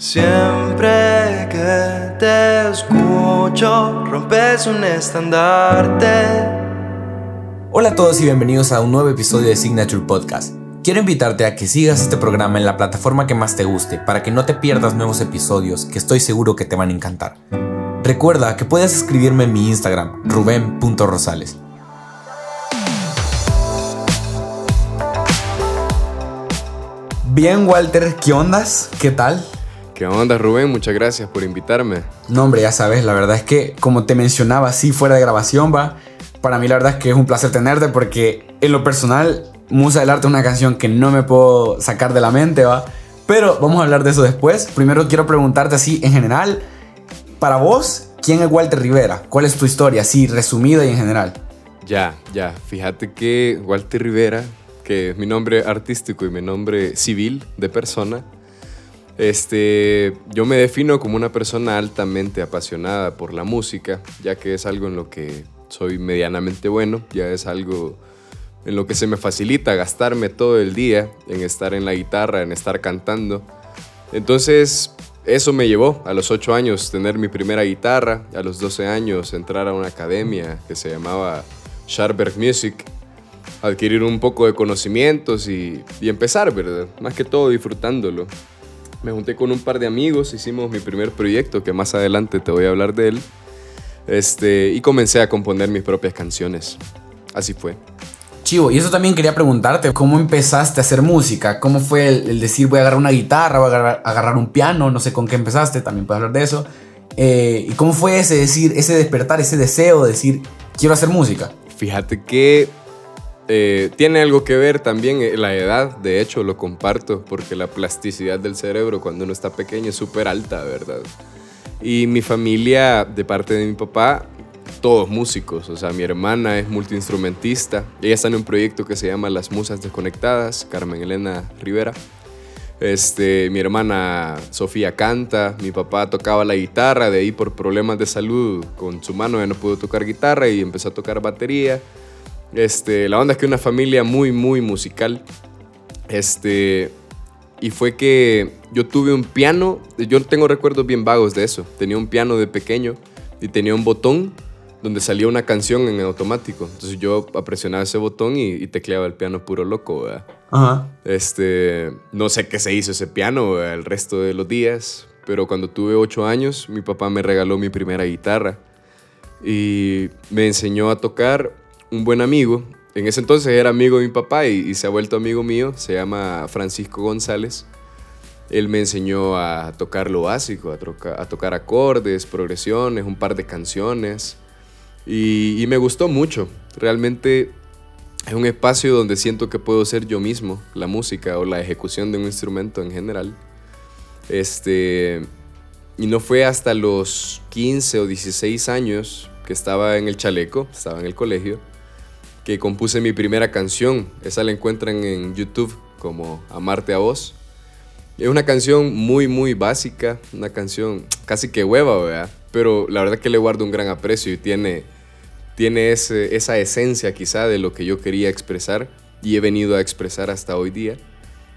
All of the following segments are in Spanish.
Siempre que te escucho, rompes un estandarte. Hola a todos y bienvenidos a un nuevo episodio de Signature Podcast. Quiero invitarte a que sigas este programa en la plataforma que más te guste para que no te pierdas nuevos episodios que estoy seguro que te van a encantar. Recuerda que puedes escribirme en mi Instagram, ruben.rosales. Bien, Walter, ¿qué ondas? ¿Qué tal? ¿Qué onda, Rubén? Muchas gracias por invitarme. No, hombre, ya sabes, la verdad es que, como te mencionaba, así fuera de grabación, va. Para mí, la verdad es que es un placer tenerte porque, en lo personal, Musa del Arte es una canción que no me puedo sacar de la mente, va. Pero vamos a hablar de eso después. Primero quiero preguntarte así, en general, para vos, ¿quién es Walter Rivera? ¿Cuál es tu historia, así resumida y en general? Ya, ya. Fíjate que Walter Rivera, que es mi nombre artístico y mi nombre civil de persona, este, yo me defino como una persona altamente apasionada por la música, ya que es algo en lo que soy medianamente bueno, ya es algo en lo que se me facilita gastarme todo el día en estar en la guitarra, en estar cantando. Entonces, eso me llevó a los 8 años tener mi primera guitarra, a los 12 años entrar a una academia que se llamaba Scharberg Music, adquirir un poco de conocimientos y, y empezar, ¿verdad? Más que todo disfrutándolo. Me junté con un par de amigos, hicimos mi primer proyecto, que más adelante te voy a hablar de él, este, y comencé a componer mis propias canciones. Así fue. Chivo, y eso también quería preguntarte, ¿cómo empezaste a hacer música? ¿Cómo fue el, el decir voy a agarrar una guitarra, voy a agarrar, agarrar, un piano? No sé con qué empezaste, también puedes hablar de eso. Eh, ¿Y cómo fue ese decir, ese despertar, ese deseo de decir quiero hacer música? Fíjate que eh, tiene algo que ver también eh, la edad, de hecho lo comparto, porque la plasticidad del cerebro cuando uno está pequeño es súper alta, ¿verdad? Y mi familia, de parte de mi papá, todos músicos, o sea, mi hermana es multiinstrumentista, ella está en un proyecto que se llama Las Musas Desconectadas, Carmen Elena Rivera. Este, mi hermana Sofía canta, mi papá tocaba la guitarra, de ahí por problemas de salud con su mano ya no pudo tocar guitarra y empezó a tocar batería. Este, la onda es que una familia muy, muy musical. Este, y fue que yo tuve un piano, yo tengo recuerdos bien vagos de eso. Tenía un piano de pequeño y tenía un botón donde salía una canción en automático. Entonces yo presionaba ese botón y, y tecleaba el piano puro loco, ¿verdad? Ajá. Este, no sé qué se hizo ese piano ¿verdad? el resto de los días, pero cuando tuve ocho años, mi papá me regaló mi primera guitarra y me enseñó a tocar un buen amigo. En ese entonces era amigo de mi papá y, se ha vuelto amigo mío. Se llama Francisco González. Él me enseñó a tocar lo básico, a tocar acordes, progresiones, un par de canciones. Y, y, me gustó mucho. Realmente es un espacio donde siento que puedo ser yo mismo, la música o la ejecución de un instrumento en general. Este, y no fue hasta los 15 o 16 años que estaba en el chaleco, estaba en el colegio, que compuse mi primera canción. Esa la encuentran en YouTube como Amarte a vos. Es una canción muy, muy básica, una canción casi que hueva, ¿verdad? Pero la verdad que le guardo un gran aprecio y tiene, tiene ese, esa esencia quizá de lo que yo quería expresar y he venido a expresar hasta hoy día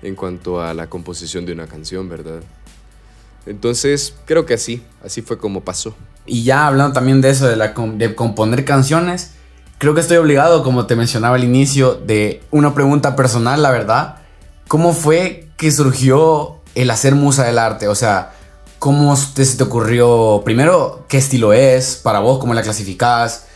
en cuanto a la composición de una canción, ¿verdad? Entonces, creo que así, así fue como pasó. Y ya hablando también de eso, de, la, de componer canciones, creo que estoy obligado, como te mencionaba al inicio, de una pregunta personal, la verdad. ¿Cómo fue que surgió el hacer musa del arte? O sea, ¿cómo te, se te ocurrió? Primero, ¿qué estilo es para vos? ¿Cómo la clasificás?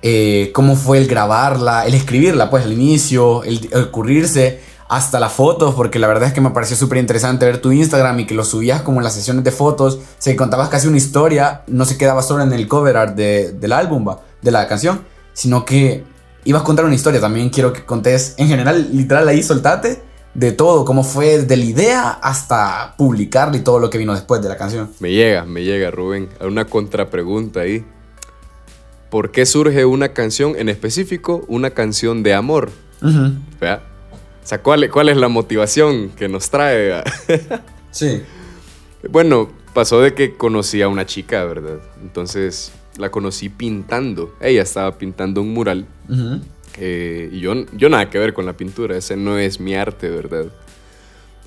Eh, ¿Cómo fue el grabarla? El escribirla, pues, al inicio, el, el ocurrirse hasta las fotos, porque la verdad es que me pareció súper interesante ver tu Instagram y que lo subías como en las sesiones de fotos, se contabas casi una historia, no se quedaba solo en el cover art de, del álbum, ¿va? de la canción, sino que ibas a contar una historia. También quiero que contés, en general, literal ahí soltate de todo, cómo fue de la idea hasta publicarla y todo lo que vino después de la canción. Me llega, me llega, Rubén, una contrapregunta ahí. ¿Por qué surge una canción, en específico, una canción de amor? Uh -huh. ¿Vea? O sea, ¿cuál, ¿cuál, es la motivación que nos trae? sí. Bueno, pasó de que conocí a una chica, ¿verdad? Entonces la conocí pintando. Ella estaba pintando un mural. Uh -huh. eh, y yo, yo nada que ver con la pintura. Ese no es mi arte, ¿verdad?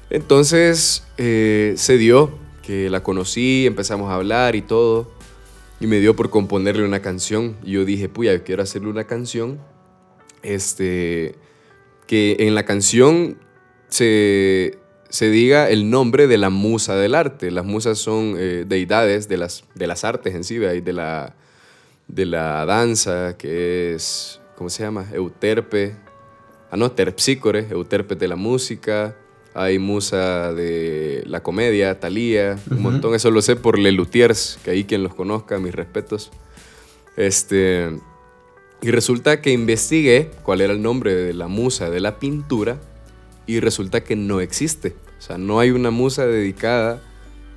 Entonces eh, se dio que la conocí, empezamos a hablar y todo. Y me dio por componerle una canción. Y yo dije, puya, yo quiero hacerle una canción. Este, que en la canción se, se diga el nombre de la musa del arte. Las musas son eh, deidades de las, de las artes en sí, de la, de la danza, que es, ¿cómo se llama? Euterpe. Ah, no, Terpsícore, Euterpe de la música. Hay musa de la comedia, Thalía, un montón. Eso lo sé por Le Luthiers, que ahí quien los conozca, mis respetos. Este, y resulta que investigué cuál era el nombre de la musa de la pintura y resulta que no existe. O sea, no hay una musa dedicada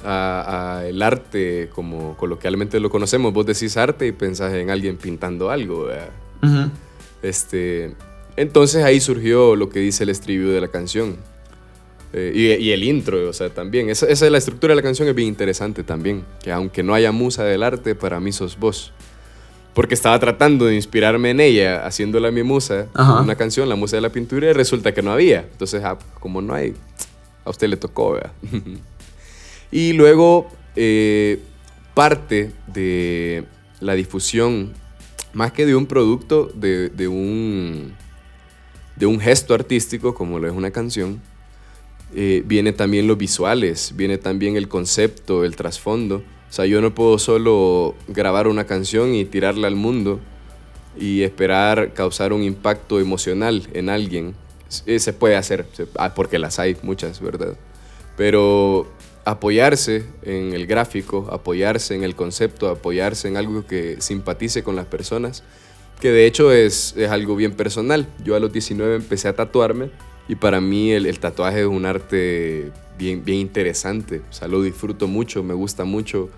al arte como coloquialmente lo conocemos. Vos decís arte y pensás en alguien pintando algo. este, entonces ahí surgió lo que dice el estribillo de la canción. Eh, y, el intro, o sea, también. Esa, esa, es la estructura de la canción, es bien interesante también. Que aunque no haya musa del arte, para mí sos vos. Porque estaba tratando de inspirarme en ella, haciéndola mi musa, una canción, la musa de la pintura, y resulta que no había. Entonces, ah, como no hay, a usted le tocó, ¿verdad? y luego, eh, parte de la difusión, más que de un producto, de, de, un, de un gesto artístico, como lo es una canción, eh, viene también los visuales, viene también el concepto, el trasfondo. O sea, yo no puedo solo grabar una canción y tirarla al mundo y esperar causar un impacto emocional en alguien. Eh, se puede hacer, ah, porque las hay muchas, ¿verdad? Pero apoyarse en el gráfico, apoyarse en el concepto, apoyarse en algo que simpatice con las personas, que de hecho es, es algo bien personal. Yo a los 19 empecé a tatuarme y para mí el, tatuaje es un arte bien, bien interesante. O sea, lo disfruto mucho, me gusta mucho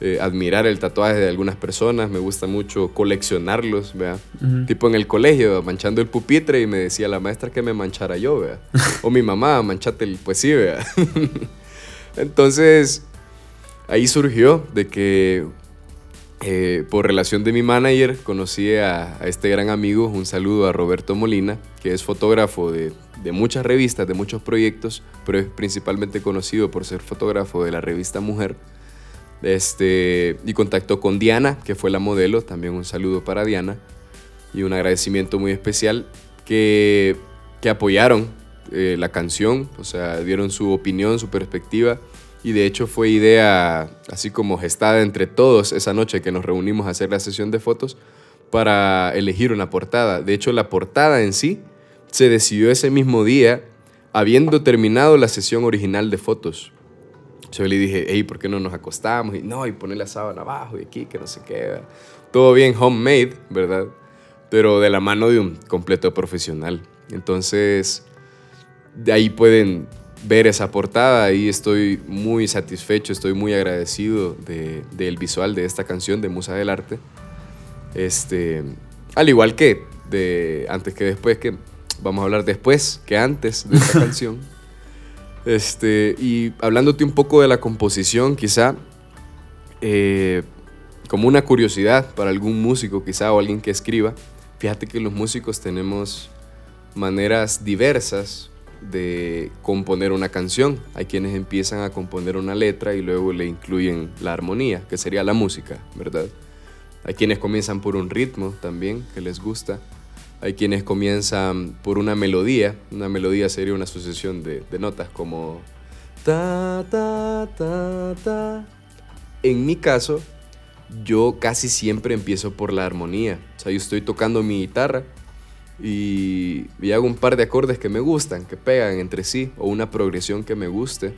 eh, admirar el tatuaje de algunas personas, me gusta mucho coleccionarlos, ¿vea? Tipo en el colegio, manchando el pupitre y me decía la maestra que me manchara yo, ¿vea? o mi mamá, manchate el... Pues sí, ¿vea? Entonces, ahí surgió de que eh, por relación de mi manager conocí a, este gran amigo, un saludo a Roberto Molina, que es fotógrafo de, muchas revistas, de muchos proyectos, pero es principalmente conocido por ser fotógrafo de la revista Mujer. Este, y contactó con Diana, que fue la modelo, también un saludo para Diana, y un agradecimiento muy especial que, que apoyaron eh, la canción, o sea, dieron su opinión, su perspectiva y de hecho fue idea así como gestada entre todos esa noche que nos reunimos a hacer la sesión de fotos para elegir una portada. De hecho la portada en sí se decidió ese mismo día habiendo terminado la sesión original de fotos. Yo le dije, hey, ¿por qué no nos acostamos? Y no, y poner la sábana abajo y aquí, que no sé qué. Todo bien homemade, ¿verdad? Pero de la mano de un completo profesional. Entonces, de ahí pueden ver esa portada y estoy muy satisfecho, estoy muy agradecido del visual de esta canción de Musa del Arte. Este, al igual que de antes que después, que vamos a hablar después que antes de esta canción. Este, y hablándote un poco de la composición, quizá, eh, como una curiosidad para algún músico, quizá, o alguien que escriba, fíjate que los músicos tenemos maneras diversas de componer una canción. Hay quienes empiezan a componer una letra y luego le incluyen la armonía, que sería la música, ¿verdad? Hay quienes comienzan por un ritmo también, que les gusta. Hay quienes comienzan por una melodía. Una melodía sería una sucesión de, notas como ta, ta, ta, ta. En mi caso, yo casi siempre empiezo por la armonía. O sea, yo estoy tocando mi guitarra y, hago un par de acordes que me gustan, que pegan entre sí, o una progresión que me guste.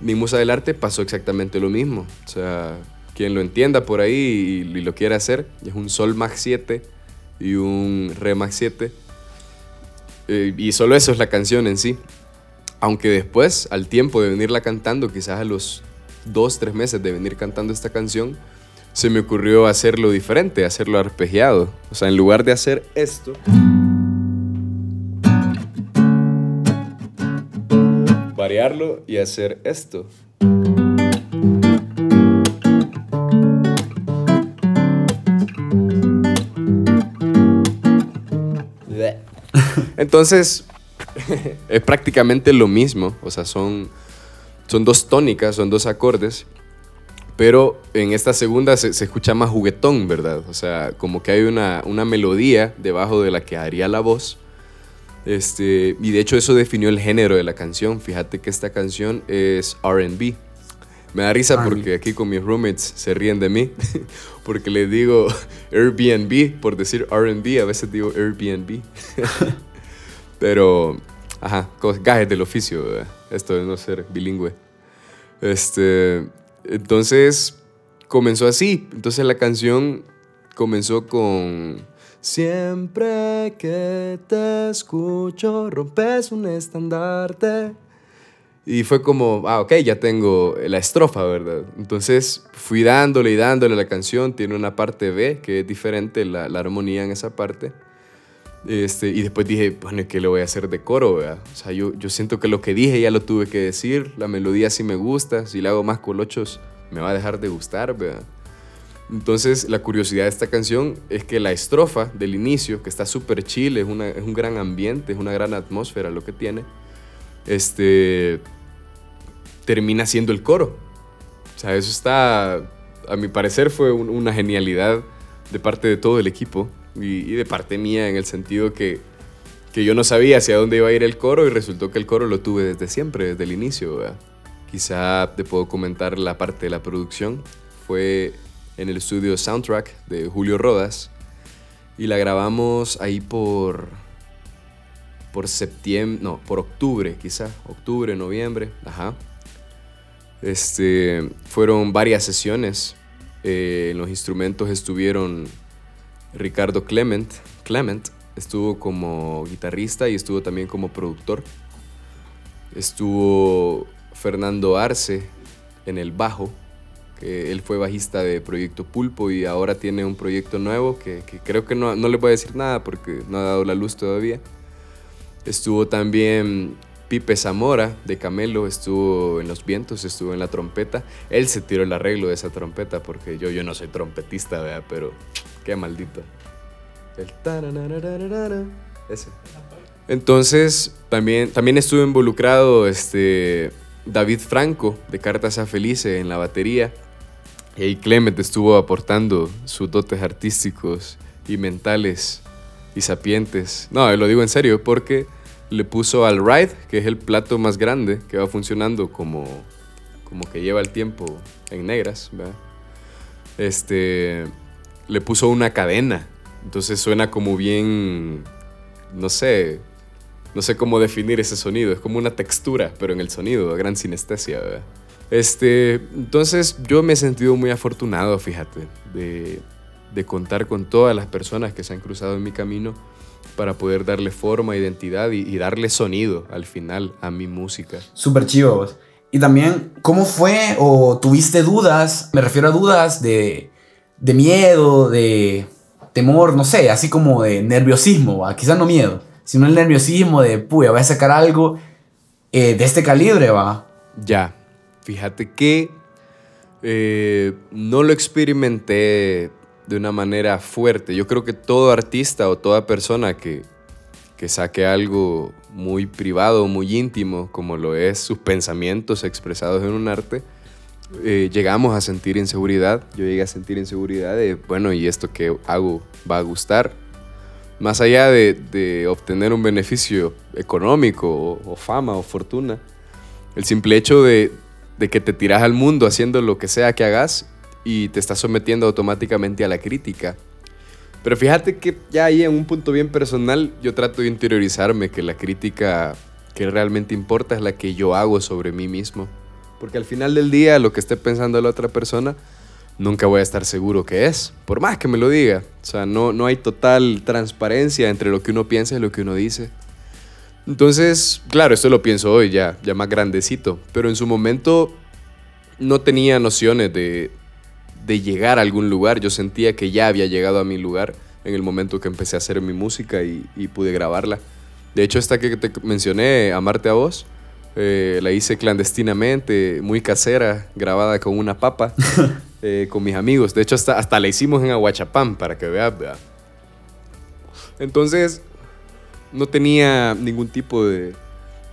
Mi musa del arte pasó exactamente lo mismo. O sea, quien lo entienda por ahí y, lo quiera hacer, es un sol max 7 y un re max 7. Eh, y solo eso es la canción en sí. Aunque después, al tiempo de venirla cantando, quizás a los dos, tres meses de venir cantando esta canción, se me ocurrió hacerlo diferente, hacerlo arpegiado. O sea, en lugar de hacer esto, variarlo y hacer esto. Entonces, es prácticamente lo mismo. O sea, son son dos tónicas, son dos acordes, pero en esta segunda se, se, escucha más juguetón, ¿verdad? O sea, como que hay una, una melodía debajo de la que haría la voz. Este, y de hecho eso definió el género de la canción. Fíjate que esta canción es RB. Me da risa porque aquí con mis roommates se ríen de mí, porque les digo Airbnb por decir RB, a veces digo Airbnb. Pero, ajá, gajes del oficio, esto de no ser bilingüe. Este, entonces comenzó así. Entonces la canción comenzó con Siempre que te escucho rompes un estandarte. Y fue como, ah, ok, ya tengo la estrofa, ¿verdad? Entonces fui dándole y dándole la canción. Tiene una parte B que es diferente la, la armonía en esa parte. Este, y después dije, bueno, ¿qué le voy a hacer de coro? ¿verdad? O sea, yo, yo siento que lo que dije ya lo tuve que decir. La melodía sí me gusta. Si le hago más colochos, me va a dejar de gustar, ¿verdad? Entonces, la curiosidad de esta canción es que la estrofa del inicio, que está súper chill, es, es, un gran ambiente, es una gran atmósfera lo que tiene, este, termina siendo el coro. O sea, eso está, a mi parecer, fue una genialidad de parte de todo el equipo y, de parte mía en el sentido que, que, yo no sabía hacia dónde iba a ir el coro y resultó que el coro lo tuve desde siempre, desde el inicio. Quizá te puedo comentar la parte de la producción. Fue en el estudio Soundtrack de Julio Rodas y la grabamos ahí por por septiembre, no, por octubre quizá, octubre, noviembre, ajá. Este, fueron varias sesiones. Eh, los instrumentos estuvieron Ricardo Clement, Clement estuvo como guitarrista y estuvo también como productor. Estuvo Fernando Arce en el bajo que él fue bajista de Proyecto Pulpo y ahora tiene un proyecto nuevo que, creo que no, no, le voy a decir nada porque no ha dado la luz todavía. Estuvo también Pipe Zamora de Camelo, estuvo en Los Vientos, estuvo en la trompeta. Él se tiró el arreglo de esa trompeta porque yo, yo no soy trompetista, ¿verdad? pero qué maldito. El ese. Entonces, también, también estuvo involucrado este, David Franco de Cartas a Felice en la batería. Y Clement estuvo aportando sus dotes artísticos y mentales y sapientes. No, lo digo en serio, porque le puso al ride, que es el plato más grande, que va funcionando como, como que lleva el tiempo en negras, Este, le puso una cadena. Entonces suena como bien, no sé, no sé cómo definir ese sonido. Es como una textura, pero en el sonido, gran sinestesia, ¿verdad? Este, entonces yo me he sentido muy afortunado, fíjate, de, de, contar con todas las personas que se han cruzado en mi camino para poder darle forma, identidad y, darle sonido al final a mi música. Súper chivo. Y también, ¿cómo fue o tuviste dudas? Me refiero a dudas de, de miedo, de temor, no sé, así como de nerviosismo, quizás no miedo, sino el nerviosismo de, puya, voy a sacar algo eh, de este calibre, va. Ya, Fíjate que eh, no lo experimenté de una manera fuerte. Yo creo que todo artista o toda persona que, que saque algo muy privado, muy íntimo, como lo es sus pensamientos expresados en un arte, eh, llegamos a sentir inseguridad. Yo llegué a sentir inseguridad de, bueno, ¿y esto que hago va a gustar? Más allá de, obtener un beneficio económico o, fama o fortuna, el simple hecho de, de que te tiras al mundo haciendo lo que sea que hagas y te estás sometiendo automáticamente a la crítica. Pero fíjate que ya ahí en un punto bien personal yo trato de interiorizarme que la crítica que realmente importa es la que yo hago sobre mí mismo. Porque al final del día lo que esté pensando la otra persona nunca voy a estar seguro que es, por más que me lo diga. O sea, no, no hay total transparencia entre lo que uno piensa y lo que uno dice. Entonces, claro, esto lo pienso hoy ya, ya más grandecito, pero en su momento no tenía nociones de, de llegar a algún lugar. Yo sentía que ya había llegado a mi lugar en el momento que empecé a hacer mi música y, pude grabarla. De hecho, esta que te mencioné, Amarte a vos, eh, la hice clandestinamente, muy casera, grabada con una papa, eh, con mis amigos. De hecho, hasta, hasta la hicimos en Aguachapán, para que veas. Entonces, no tenía ningún tipo de,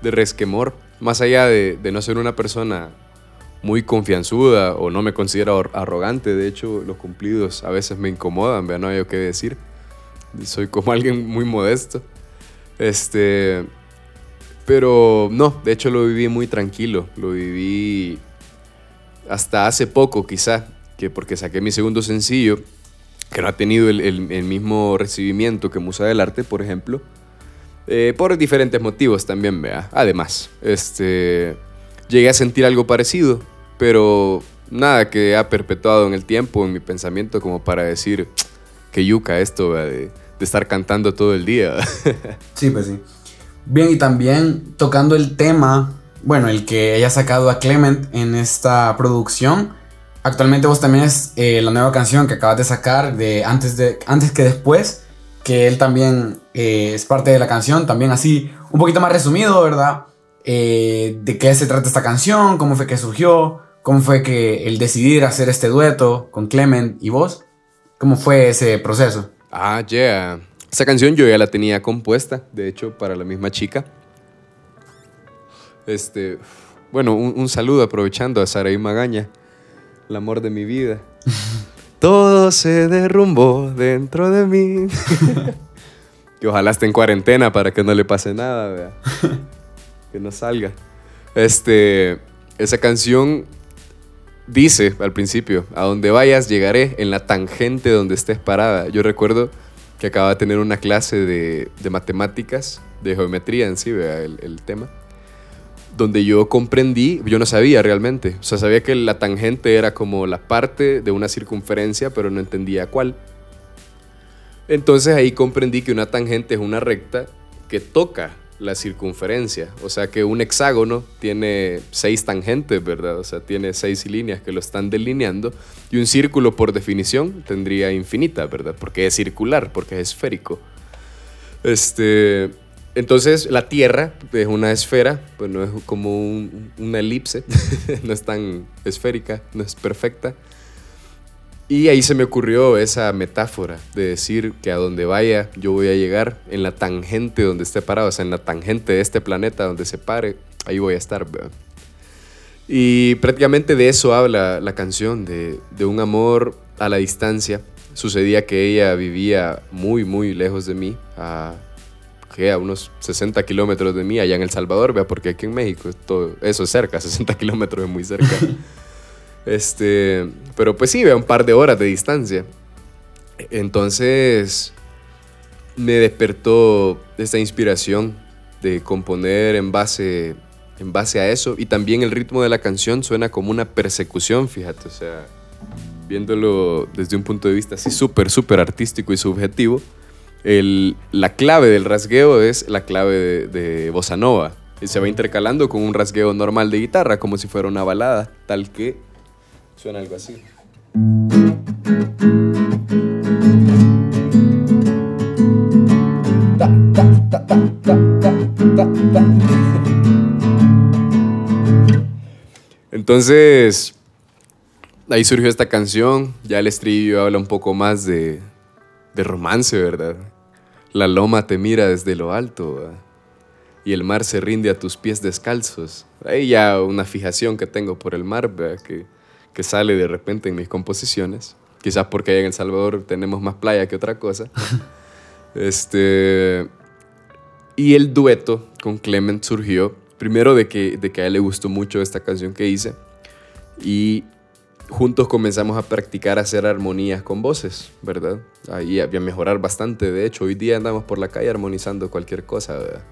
resquemor. más allá de, de no ser una persona muy confianzuda o no me considero ar- arrogante, de hecho los cumplidos a veces me incomodan, vea, no hay qué decir. Soy como alguien muy modesto. Este, pero no, de hecho lo viví muy tranquilo, lo viví hasta hace poco quizá, que porque saqué mi segundo sencillo, que no ha tenido el, el- mismo recibimiento que Musa del Arte, por ejemplo, eh, por diferentes motivos también, vea. Además, este, llegué a sentir algo parecido, pero nada que ha perpetuado en el tiempo, en mi pensamiento, como para decir, que yuca esto, de, de estar cantando todo el día. Sí, pues sí. Bien, y también tocando el tema, bueno, el que haya sacado a Clement en esta producción. Actualmente vos también es eh, la nueva canción que acabas de sacar de antes, de antes que después, que él también eh, es parte de la canción, también así, un poquito más resumido, ¿verdad? Eh, de qué se trata esta canción, cómo fue que surgió, cómo fue que el decidir hacer este dueto con Clement y vos, cómo fue ese proceso. Ah, yeah. Esa canción yo ya la tenía compuesta, de hecho, para la misma chica. Este, bueno, un, un saludo aprovechando a Saraí Magaña, el amor de mi vida. Todo se derrumbó dentro de mí. que ojalá esté en cuarentena para que no le pase nada, vea. que no salga. Este, esa canción dice al principio, a donde vayas llegaré en la tangente donde estés parada. Yo recuerdo que acababa de tener una clase de, de matemáticas, de geometría en sí, el, el tema, donde yo comprendí, yo no sabía realmente, o sea, sabía que la tangente era como la parte de una circunferencia, pero no entendía cuál. Entonces ahí comprendí que una tangente es una recta que toca la circunferencia. O sea que un hexágono tiene seis tangentes, ¿verdad? O sea, tiene seis líneas que lo están delineando. Y un círculo, por definición, tendría infinita, ¿verdad? Porque es circular, porque es esférico. Este, entonces, la Tierra es una esfera, pues no es como un- una elipse, no es tan esférica, no es perfecta. Y ahí se me ocurrió esa metáfora de decir que a donde vaya yo voy a llegar en la tangente donde esté parado, o sea, en la tangente de este planeta donde se pare, ahí voy a estar. ¿verdad? Y prácticamente de eso habla la canción, de, de un amor a la distancia. Sucedía que ella vivía muy, muy lejos de mí, a, a unos 60 kilómetros de mí, allá en El Salvador, ¿vea? porque aquí en México todo, eso es cerca, 60 kilómetros es muy cerca. Este, pero pues sí, vea un par de horas de distancia. Entonces me despertó esta inspiración de componer en base, en base a eso. Y también el ritmo de la canción suena como una persecución, fíjate. O sea, viéndolo desde un punto de vista así súper, súper artístico y subjetivo, el- la clave del rasgueo es la clave de, de bossa nova. Y se va intercalando con un rasgueo normal de guitarra, como si fuera una balada, tal que suena algo así. Entonces, ahí surgió esta canción. Ya el estribillo habla un poco más de, de romance, ¿verdad? La loma te mira desde lo alto ¿verdad? y el mar se rinde a tus pies descalzos. Ahí ya una fijación que tengo por el mar, ¿verdad? Que, que sale de repente en mis composiciones. Quizás porque allá en El Salvador tenemos más playa que otra cosa. este, y el dueto con Clement surgió primero de que, de que a él le gustó mucho esta canción que hice y juntos comenzamos a practicar hacer armonías con voces, ¿verdad? Ahí había mejorar bastante, de hecho, hoy día andamos por la calle armonizando cualquier cosa, ¿verdad?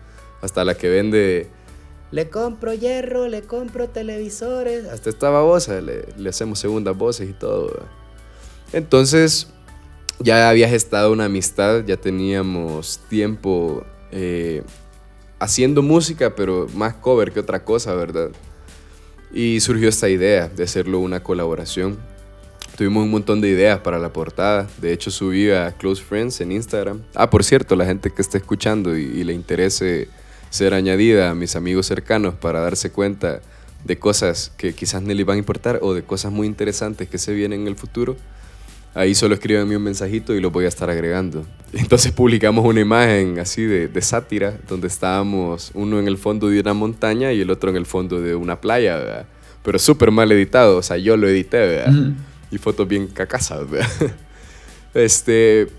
Hasta la que vende... Le compro hierro, le compro televisores. Hasta esta babosa, le, le hacemos segundas voces y todo. ¿verdad? Entonces, ya había gestado una amistad, ya teníamos tiempo eh, haciendo música, pero más cover que otra cosa, ¿verdad? Y surgió esta idea de hacerlo una colaboración. Tuvimos un montón de ideas para la portada. De hecho, subí a Close Friends en Instagram. Ah, por cierto, la gente que esté escuchando y, y le interese ser añadida a mis amigos cercanos para darse cuenta de cosas que quizás no les van a importar o de cosas muy interesantes que se vienen en el futuro, Ahí solo escríbanme un mensajito y lo voy a estar agregando. Entonces publicamos una imagen así de, de sátira, donde estábamos uno en el fondo de una montaña y el otro en el fondo de una playa, ¿verdad? Pero súper mal editado, o sea, yo lo edité, ¿verdad? Y fotos bien cacasas, ¿verdad? Este,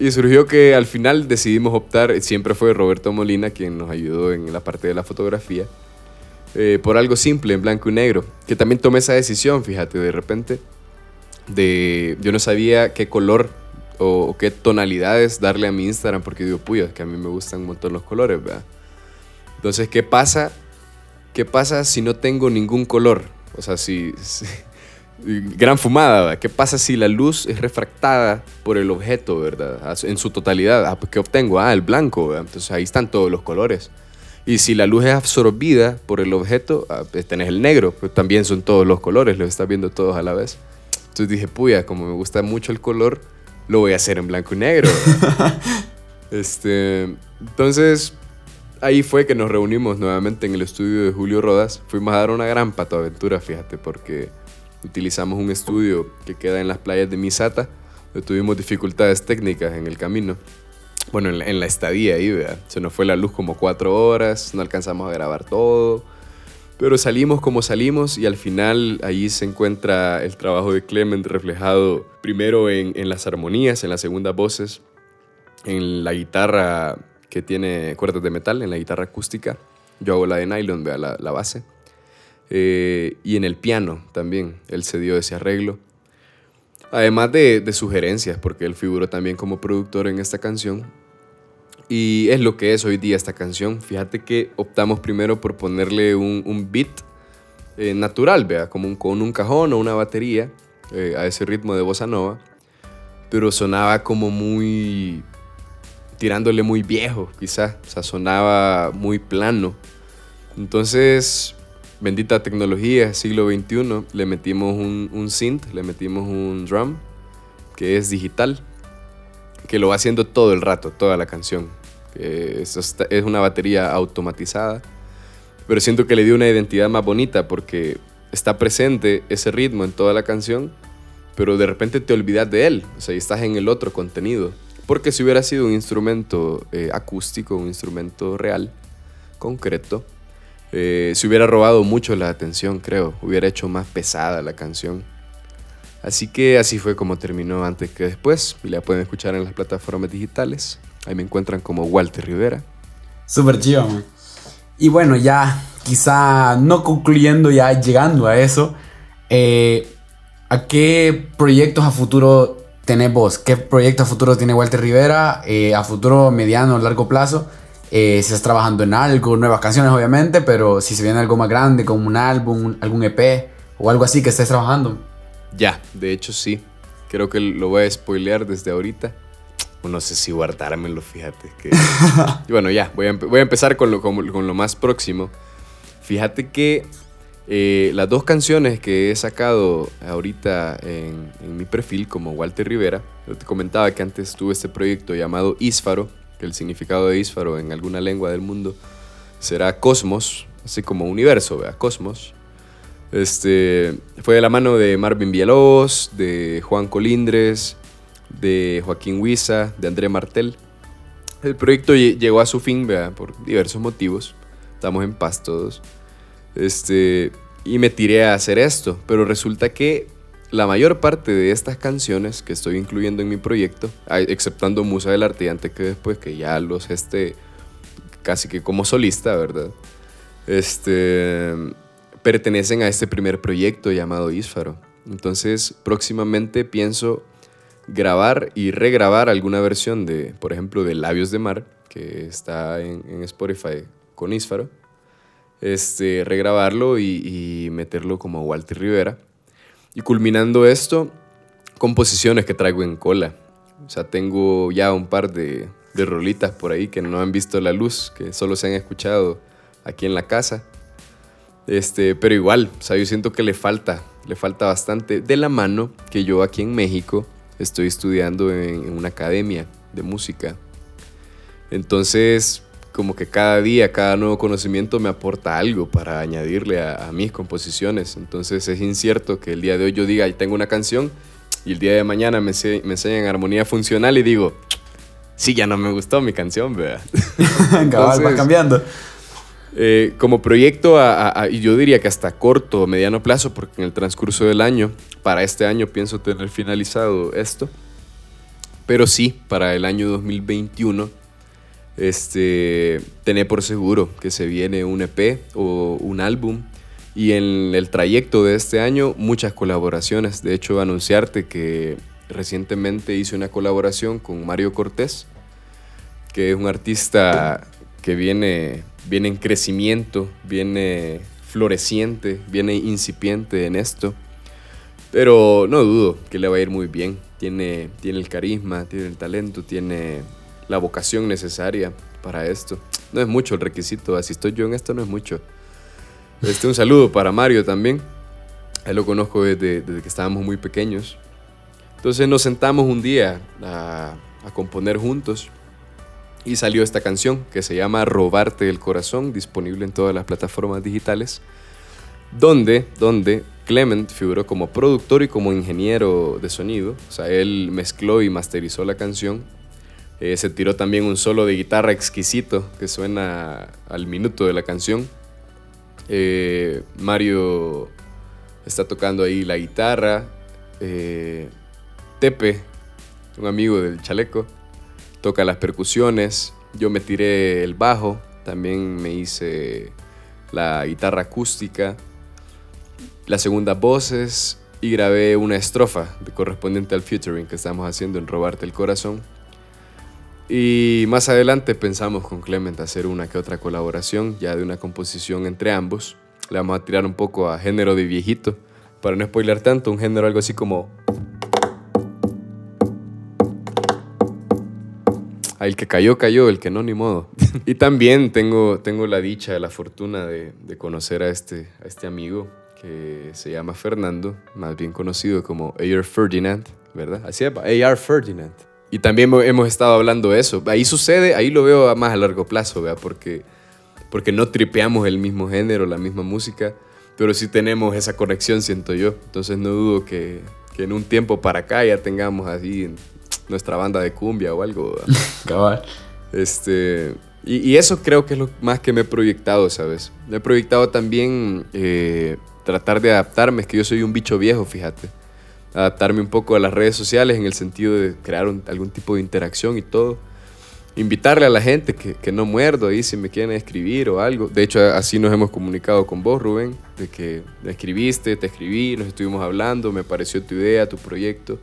y surgió que al final decidimos optar, siempre fue Roberto Molina quien nos ayudó en la parte de la fotografía, eh, por algo simple, en blanco y negro. Que también tomé esa decisión, fíjate, de repente, de yo no sabía qué color o, qué tonalidades darle a mi Instagram, porque digo, puya, que a mí me gustan un montón los colores, ¿verdad? Entonces, ¿qué pasa? ¿Qué pasa si no tengo ningún color? O sea, si, gran fumada, ¿verdad? ¿qué pasa si la luz es refractada por el objeto, ¿verdad? En su totalidad, ah, pues, ¿qué obtengo? Ah, el blanco, ¿verdad? Entonces ahí están todos los colores. Y si la luz es absorbida por el objeto, ah, pues tenés el negro, pues también son todos los colores, los estás viendo todos a la vez. Entonces dije, puya, como me gusta mucho el color, lo voy a hacer en blanco y negro. este, entonces, ahí fue que nos reunimos nuevamente en el estudio de Julio Rodas. Fuimos a dar una gran patoaventura, fíjate, porque utilizamos un estudio que queda en las playas de Misata. Tuvimos dificultades técnicas en el camino. Bueno, en la, estadía ahí, ¿verdad? Se nos fue la luz como cuatro horas, no alcanzamos a grabar todo. Pero salimos como salimos y al final ahí se encuentra el trabajo de Clement reflejado primero en, las armonías, en las segundas voces, en la guitarra que tiene cuerdas de metal, en la guitarra acústica. Yo hago la de nylon, vea la, la base. Eh, y en el piano también, él se dio ese arreglo. Además de, de, sugerencias, porque él figuró también como productor en esta canción. Y es lo que es hoy día esta canción. Fíjate que optamos primero por ponerle un, un beat eh, natural, vea, como un, con un cajón o una batería eh, a ese ritmo de bossa nova. Pero sonaba como muy. tirándole muy viejo, quizá. O sea, sonaba muy plano. Entonces, bendita tecnología, siglo XXI, le metimos un, un synth, le metimos un drum que es digital, que lo va haciendo todo el rato, toda la canción. Es, una batería automatizada, pero siento que le dio una identidad más bonita porque está presente ese ritmo en toda la canción, pero de repente te olvidas de él, o sea, y estás en el otro contenido. Porque si hubiera sido un instrumento eh, acústico, un instrumento real, concreto, eh, se hubiera robado mucho la atención, creo, hubiera hecho más pesada la canción. Así que así fue como terminó antes que después, y la pueden escuchar en las plataformas digitales. Ahí me encuentran como Walter Rivera. Súper chido, man. Y bueno, ya quizá no concluyendo, ya llegando a eso, eh, ¿a qué proyectos a futuro tenés vos? ¿Qué proyectos a futuro tiene Walter Rivera? Eh, a futuro, mediano, largo plazo. Eh, si estás trabajando en algo, nuevas canciones obviamente, pero si se viene algo más grande, como un álbum, algún EP o algo así que estés trabajando. Ya, de hecho sí. Creo que lo voy a spoilear desde ahorita no sé si guardármelo, fíjate. Que... bueno, ya, voy a, voy a empezar con lo, con, lo, más próximo. Fíjate que eh, las dos canciones que he sacado ahorita en, en, mi perfil como Walter Rivera, yo te comentaba que antes tuve este proyecto llamado Isfaro, que el significado de Isfaro en alguna lengua del mundo será cosmos, así como universo, vea, cosmos. Este, fue de la mano de Marvin Villalobos, de Juan Colindres, de Joaquín Huiza, de André Martel. El proyecto llegó a su fin, ¿verdad? por diversos motivos. Estamos en paz todos. Este, y me tiré a hacer esto, pero resulta que la mayor parte de estas canciones que estoy incluyendo en mi proyecto, exceptando Musa del Artillante, que después que ya los este casi que como solista, ¿verdad? Este pertenecen a este primer proyecto llamado Isfaro. Entonces, próximamente pienso grabar y regrabar alguna versión de, por ejemplo, de Labios de Mar, que está en, Spotify con Isfaro. Este, regrabarlo y, meterlo como Walter Rivera. Y culminando esto, composiciones que traigo en cola. O sea, tengo ya un par de, de rolitas por ahí que no han visto la luz, que solo se han escuchado aquí en la casa. Este, pero igual, o sea, yo siento que le falta, le falta bastante de la mano que yo aquí en México estoy estudiando en, una academia de música. Entonces, como que cada día, cada nuevo conocimiento me aporta algo para añadirle a, mis composiciones. Entonces es incierto que el día de hoy yo diga, tengo una canción y el día de mañana me, ense- me enseñan armonía funcional y digo, sí, ya no me gustó mi canción, ¿verdad? Cabal, va cambiando. Eh, como proyecto, a- a- a- y yo diría que hasta corto o mediano plazo, porque en el transcurso del año, para este año pienso tener finalizado esto, pero sí, para el año 2021, este, tener por seguro que se viene un EP o un álbum. Y en el trayecto de este año, muchas colaboraciones. De hecho, anunciarte que recientemente hice una colaboración con Mario Cortés, que es un artista que viene, viene en crecimiento, viene floreciente, viene incipiente en esto. Pero no dudo que le va a ir muy bien. Tiene, tiene el carisma, tiene el talento, tiene la vocación necesaria para esto. No es mucho el requisito, así estoy yo en esto, no es mucho. Este, un saludo para Mario también. Él lo conozco desde, desde que estábamos muy pequeños. Entonces nos sentamos un día a, a componer juntos y salió esta canción que se llama Robarte el Corazón, disponible en todas las plataformas digitales, donde, donde Clement figuró como productor y como ingeniero de sonido. O sea, él mezcló y masterizó la canción. Eh, se tiró también un solo de guitarra exquisito que suena al minuto de la canción. Eh, Mario está tocando ahí la guitarra. Eh, Tepe, un amigo del chaleco, toca las percusiones. Yo me tiré el bajo. También me hice la guitarra acústica. Las segundas voces. Y grabé una estrofa correspondiente al featuring que estamos haciendo en Robarte el Corazón. Y más adelante pensamos con Clement hacer una que otra colaboración, ya de una composición entre ambos. Le vamos a tirar un poco a género de viejito, para no spoiler tanto, un género algo así como... Ah, el que cayó, cayó, el que no, ni modo. y también tengo, tengo la dicha, la fortuna de, de conocer a este, a este amigo que se llama Fernando, más bien conocido como A.R. Ferdinand, ¿verdad? Así es, A.R. Ferdinand. Y también hemo- hemos estado hablando de eso. Ahí sucede, ahí lo veo a más a largo plazo, ¿verdad? Porque, porque no tripeamos el mismo género, la misma música, pero sí tenemos esa conexión, siento yo. Entonces no dudo que, que en un tiempo para acá ya tengamos así nuestra banda de cumbia o algo. Cabal. Este, y, y eso creo que es lo más que me he proyectado, ¿sabes? Me he proyectado también eh, tratar de adaptarme, es que yo soy un bicho viejo, fíjate. Adaptarme un poco a las redes sociales en el sentido de crear algún tipo de interacción y todo. Invitarle a la gente que, que no muerdo ahí si me quieren escribir o algo. De hecho, así nos hemos comunicado con vos, Rubén, de que me escribiste, te escribí, nos estuvimos hablando, me pareció tu idea, tu proyecto.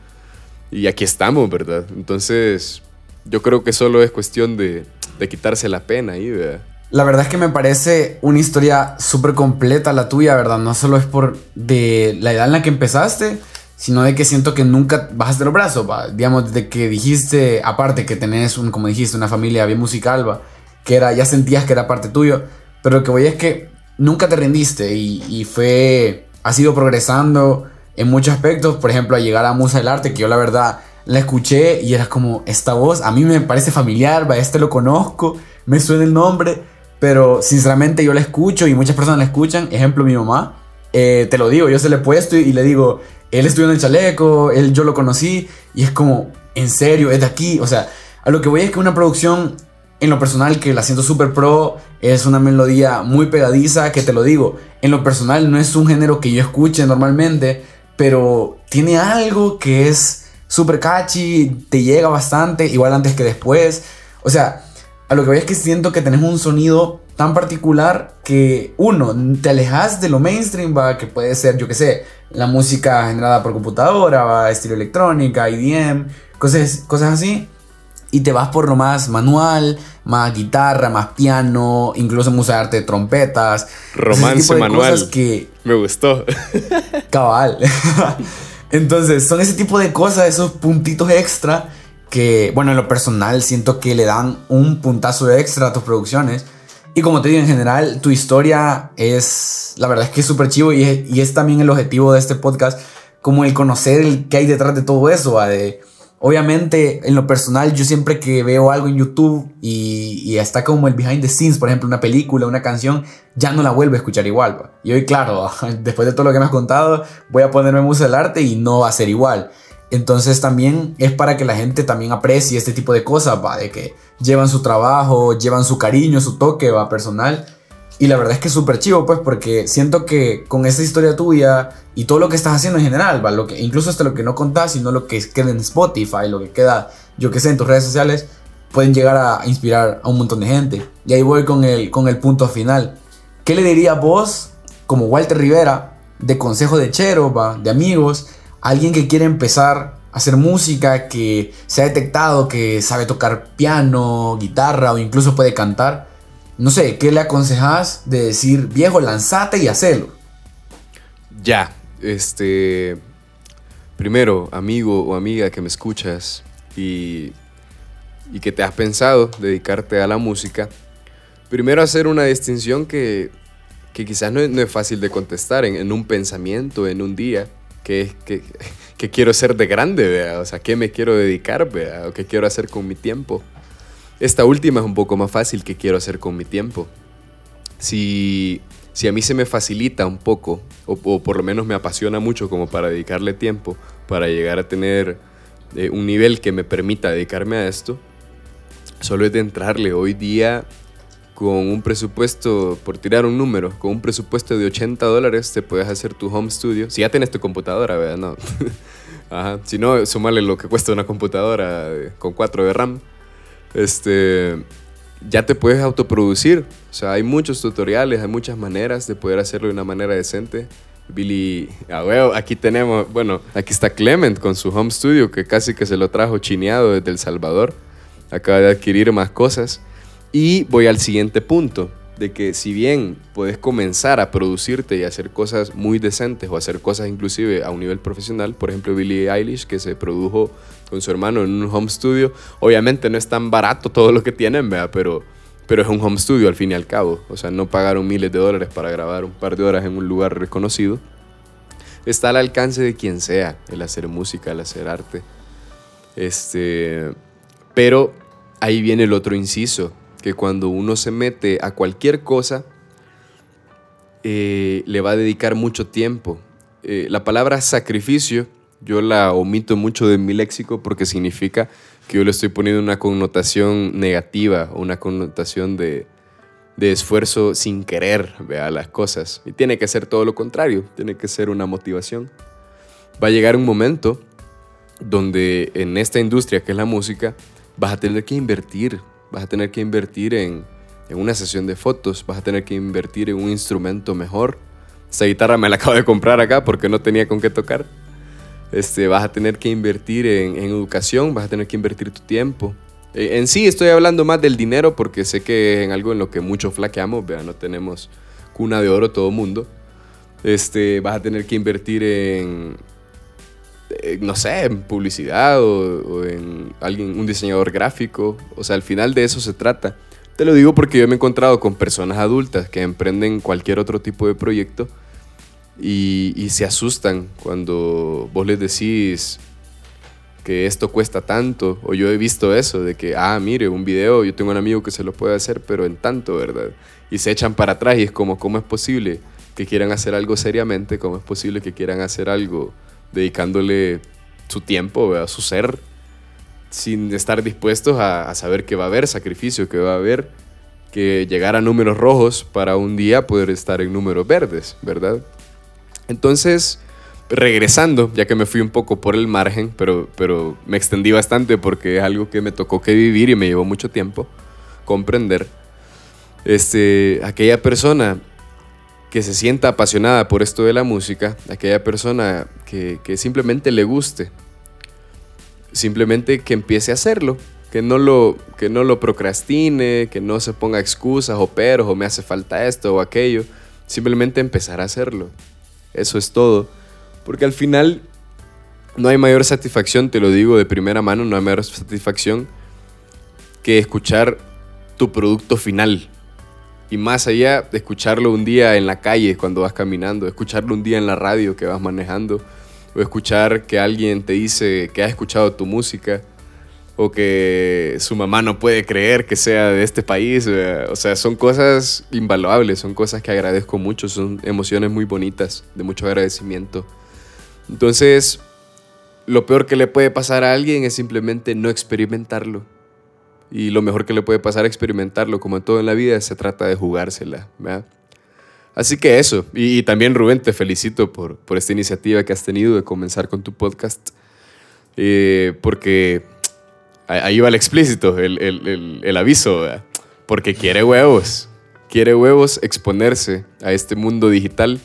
Y aquí estamos, ¿verdad? Entonces, yo creo que solo es cuestión de, de quitarse la pena ahí, ¿verdad? La verdad es que me parece una historia súper completa la tuya, ¿verdad? No solo es por de la edad en la que empezaste, sino de que siento que nunca bajaste los brazos, ¿va? Digamos, desde que dijiste, aparte que tenés, un, como dijiste, una familia bien musical, ¿va? Que era, ya sentías que era parte tuyo, pero lo que voy es que nunca te rendiste y, y fue, has ido progresando en muchos aspectos, por ejemplo, a llegar a Musa del Arte, que yo la verdad la escuché y era como, esta voz a mí me parece familiar, va, este lo conozco, me suena el nombre, pero sinceramente yo la escucho y muchas personas la escuchan, ejemplo mi mamá, eh, te lo digo, yo se le he puesto y, y le digo, él estudió en el chaleco, él yo lo conocí y es como, en serio, es de aquí, o sea, a lo que voy es que una producción en lo personal que la siento súper pro, es una melodía muy pegadiza, que te lo digo, en lo personal no es un género que yo escuche normalmente, pero tiene algo que es súper catchy, te llega bastante, igual antes que después. O sea, a lo que voy es que siento que tenés un sonido tan particular que, uno, te alejas de lo mainstream, va, que puede ser, yo qué sé, la música generada por computadora, va, estilo electrónica, EDM, cosas, cosas así. Y te vas por lo más manual, más guitarra, más piano, incluso música de arte, trompetas. ese Romance tipo de manual. cosas que, Me gustó. Cabal. Entonces, son ese tipo de cosas, esos puntitos extra que, bueno, en lo personal siento que le dan un puntazo extra a tus producciones. Y como te digo, en general, tu historia es, la verdad es que es súper chivo y es, también el objetivo de este podcast, como el conocer el que hay detrás de todo eso. Obviamente, en lo personal, yo siempre que veo algo en YouTube y, y está como el behind the scenes, por ejemplo, una película, una canción, ya no la vuelvo a escuchar igual. Y hoy, claro, después de todo lo que me has contado, voy a ponerme música del arte y no va a ser igual. Entonces también es para que la gente también aprecie este tipo de cosas, va, de que llevan su trabajo, llevan su cariño, su toque, va, personal. Y la verdad es que es súper chivo, pues, porque siento que con esta historia tuya y todo lo que estás haciendo en general, va, lo que, incluso hasta lo que no contás, sino lo que queda en Spotify, lo que queda, yo que sé, en tus redes sociales, pueden llegar a inspirar a un montón de gente. Y ahí voy con el, con el punto final. ¿Qué le dirías vos, como Walter Rivera, de consejo de chero, va, de amigos, alguien que quiere empezar a hacer música, que se ha detectado que sabe tocar piano, guitarra o incluso puede cantar. No sé, ¿qué le aconsejas de decir, viejo, lanzate y hacelo? Ya, este... Primero, amigo o amiga que me escuchas y, y que te has pensado dedicarte a la música, primero hacer una distinción que, que quizás no es, no es, fácil de contestar en, en un pensamiento, en un día qué, qué, qué quiero ser de grande, ¿vea? o sea, qué me quiero dedicar, ¿vea? o qué quiero hacer con mi tiempo. Esta última es un poco más fácil que quiero hacer con mi tiempo. Si, si a mí se me facilita un poco, o, o, por lo menos me apasiona mucho como para dedicarle tiempo, para llegar a tener eh, un nivel que me permita dedicarme a esto, solo es de entrarle. Hoy día con un presupuesto, por tirar un número, con un presupuesto de 80 dólares te puedes hacer tu home studio. Si ya tienes tu computadora, ¿verdad? No. Ajá. Si no, sumarle lo que cuesta una computadora con 4 de RAM. Este, ya te puedes autoproducir. O sea, hay muchos tutoriales, hay muchas maneras de poder hacerlo de una manera decente. Billy, ah, bueno, aquí tenemos, bueno, aquí está Clement con su home studio que casi que se lo trajo chineado desde El Salvador. Acaba de adquirir más cosas. Y voy al siguiente punto, de que si bien puedes comenzar a producirte y hacer cosas muy decentes o hacer cosas inclusive a un nivel profesional, por ejemplo Billie Eilish que se produjo con su hermano en un home studio, obviamente no es tan barato todo lo que tienen, ¿vea? pero pero es un home studio al fin y al cabo, o sea, no pagaron miles de dólares para grabar un par de horas en un lugar reconocido. Está al alcance de quien sea el hacer música, el hacer arte. Este, pero ahí viene el otro inciso, que cuando uno se mete a cualquier cosa, eh, le va a dedicar mucho tiempo. Eh, la palabra sacrificio yo la omito mucho de mi léxico porque significa que yo le estoy poniendo una connotación negativa, una connotación de, de esfuerzo sin querer vea las cosas. Y tiene que ser todo lo contrario, tiene que ser una motivación. Va a llegar un momento donde en esta industria que es la música, vas a tener que invertir vas a tener que invertir en, en, una sesión de fotos, vas a tener que invertir en un instrumento mejor. Esta guitarra me la acabo de comprar acá porque no tenía con qué tocar. Este, vas a tener que invertir en, en educación, vas a tener que invertir tu tiempo. En, en sí estoy hablando más del dinero porque sé que es en algo en lo que mucho flaqueamos, vea, no tenemos cuna de oro todo mundo. Este, vas a tener que invertir en, eh, no sé, en publicidad o, en alguien, un diseñador gráfico. O sea, al final de eso se trata. Te lo digo porque yo me he encontrado con personas adultas que emprenden cualquier otro tipo de proyecto y, y se asustan cuando vos les decís que esto cuesta tanto. O yo he visto eso, de que, ah, mire, un video, yo tengo un amigo que se lo puede hacer, pero en tanto, ¿verdad? Y se echan para atrás y es como, ¿cómo es posible que quieran hacer algo seriamente? ¿Cómo es posible que quieran hacer algo dedicándole su tiempo, a su ser, sin estar dispuestos a, a, saber que va a haber sacrificio, que va a haber que llegar a números rojos para un día poder estar en números verdes, ¿verdad? Entonces, regresando, ya que me fui un poco por el margen, pero, pero me extendí bastante porque es algo que me tocó que vivir y me llevó mucho tiempo comprender. Este, aquella persona que se sienta apasionada por esto de la música, aquella persona que, que, simplemente le guste, simplemente que empiece a hacerlo, que no, lo, que no lo procrastine, que no se ponga excusas o peros o me hace falta esto o aquello, simplemente empezar a hacerlo. Eso es todo, porque al final no hay mayor satisfacción, te lo digo de primera mano, no hay mayor satisfacción que escuchar tu producto final, y más allá de escucharlo un día en la calle cuando vas caminando, escucharlo un día en la radio que vas manejando, o escuchar que alguien te dice que ha escuchado tu música, o que su mamá no puede creer que sea de este país. O sea, son cosas invaluables, son cosas que agradezco mucho, son emociones muy bonitas, de mucho agradecimiento. Entonces, lo peor que le puede pasar a alguien es simplemente no experimentarlo. Y lo mejor que le puede pasar es experimentarlo, como en todo en la vida, se trata de jugársela. ¿verdad? Así que eso. Y, también Rubén, te felicito por, por esta iniciativa que has tenido de comenzar con tu podcast. Eh, porque ahí va el explícito, el, el, el, aviso, porque quiere huevos, quiere huevos exponerse a este mundo digital,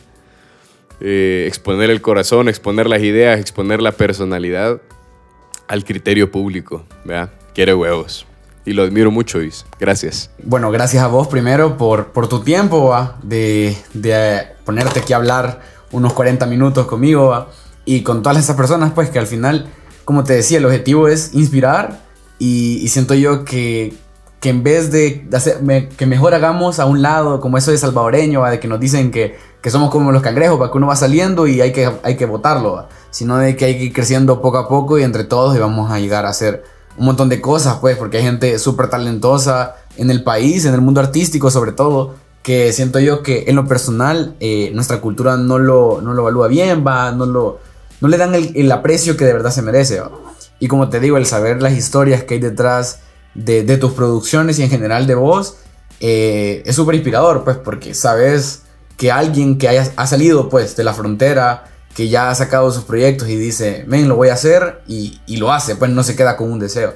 eh, exponer el corazón, exponer las ideas, exponer la personalidad al criterio público, ¿verdad? quiere huevos. Y lo admiro mucho, Luis. Gracias. Bueno, gracias a vos primero por, por tu tiempo, De, de, ponerte aquí a hablar unos 40 minutos conmigo, Y con todas esas personas, pues que al final, como te decía, el objetivo es inspirar y, siento yo que, que, en vez de hacer, que mejor hagamos a un lado, como eso de salvadoreño, de que nos dicen que, que, somos como los cangrejos, para que uno va saliendo y hay que, hay que votarlo, sino de que hay que ir creciendo poco a poco y entre todos y vamos a llegar a hacer un montón de cosas, pues, porque hay gente súper talentosa en el país, en el mundo artístico sobre todo, que siento yo que en lo personal eh, nuestra cultura no lo, no lo evalúa bien, va, no, lo, no le dan el, el aprecio que de verdad se merece. Y como te digo, el saber las historias que hay detrás de, tus producciones y en general de vos eh, es súper inspirador, pues, porque sabes que alguien que haya, ha salido, pues, de la frontera, que ya ha sacado sus proyectos y dice, ven, lo voy a hacer y, lo hace, pues no se queda con un deseo.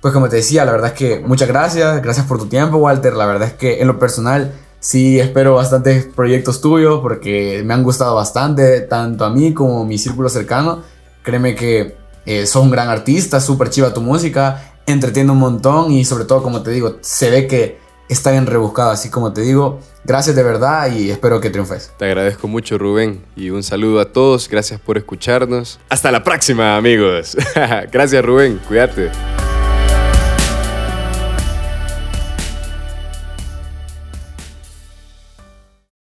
Pues como te decía, la verdad es que muchas gracias, gracias por tu tiempo, Walter. La verdad es que en lo personal sí espero bastantes proyectos tuyos porque me han gustado bastante, tanto a mí como a mi círculo cercano. Créeme que eh, sos un gran artista, súper chiva tu música, entretiene un montón y sobre todo, como te digo, se ve que está bien rebuscado. Así como te digo, gracias de verdad y espero que triunfes. Te agradezco mucho, Rubén, y un saludo a todos. Gracias por escucharnos. Hasta la próxima, amigos. gracias, Rubén. Cuídate.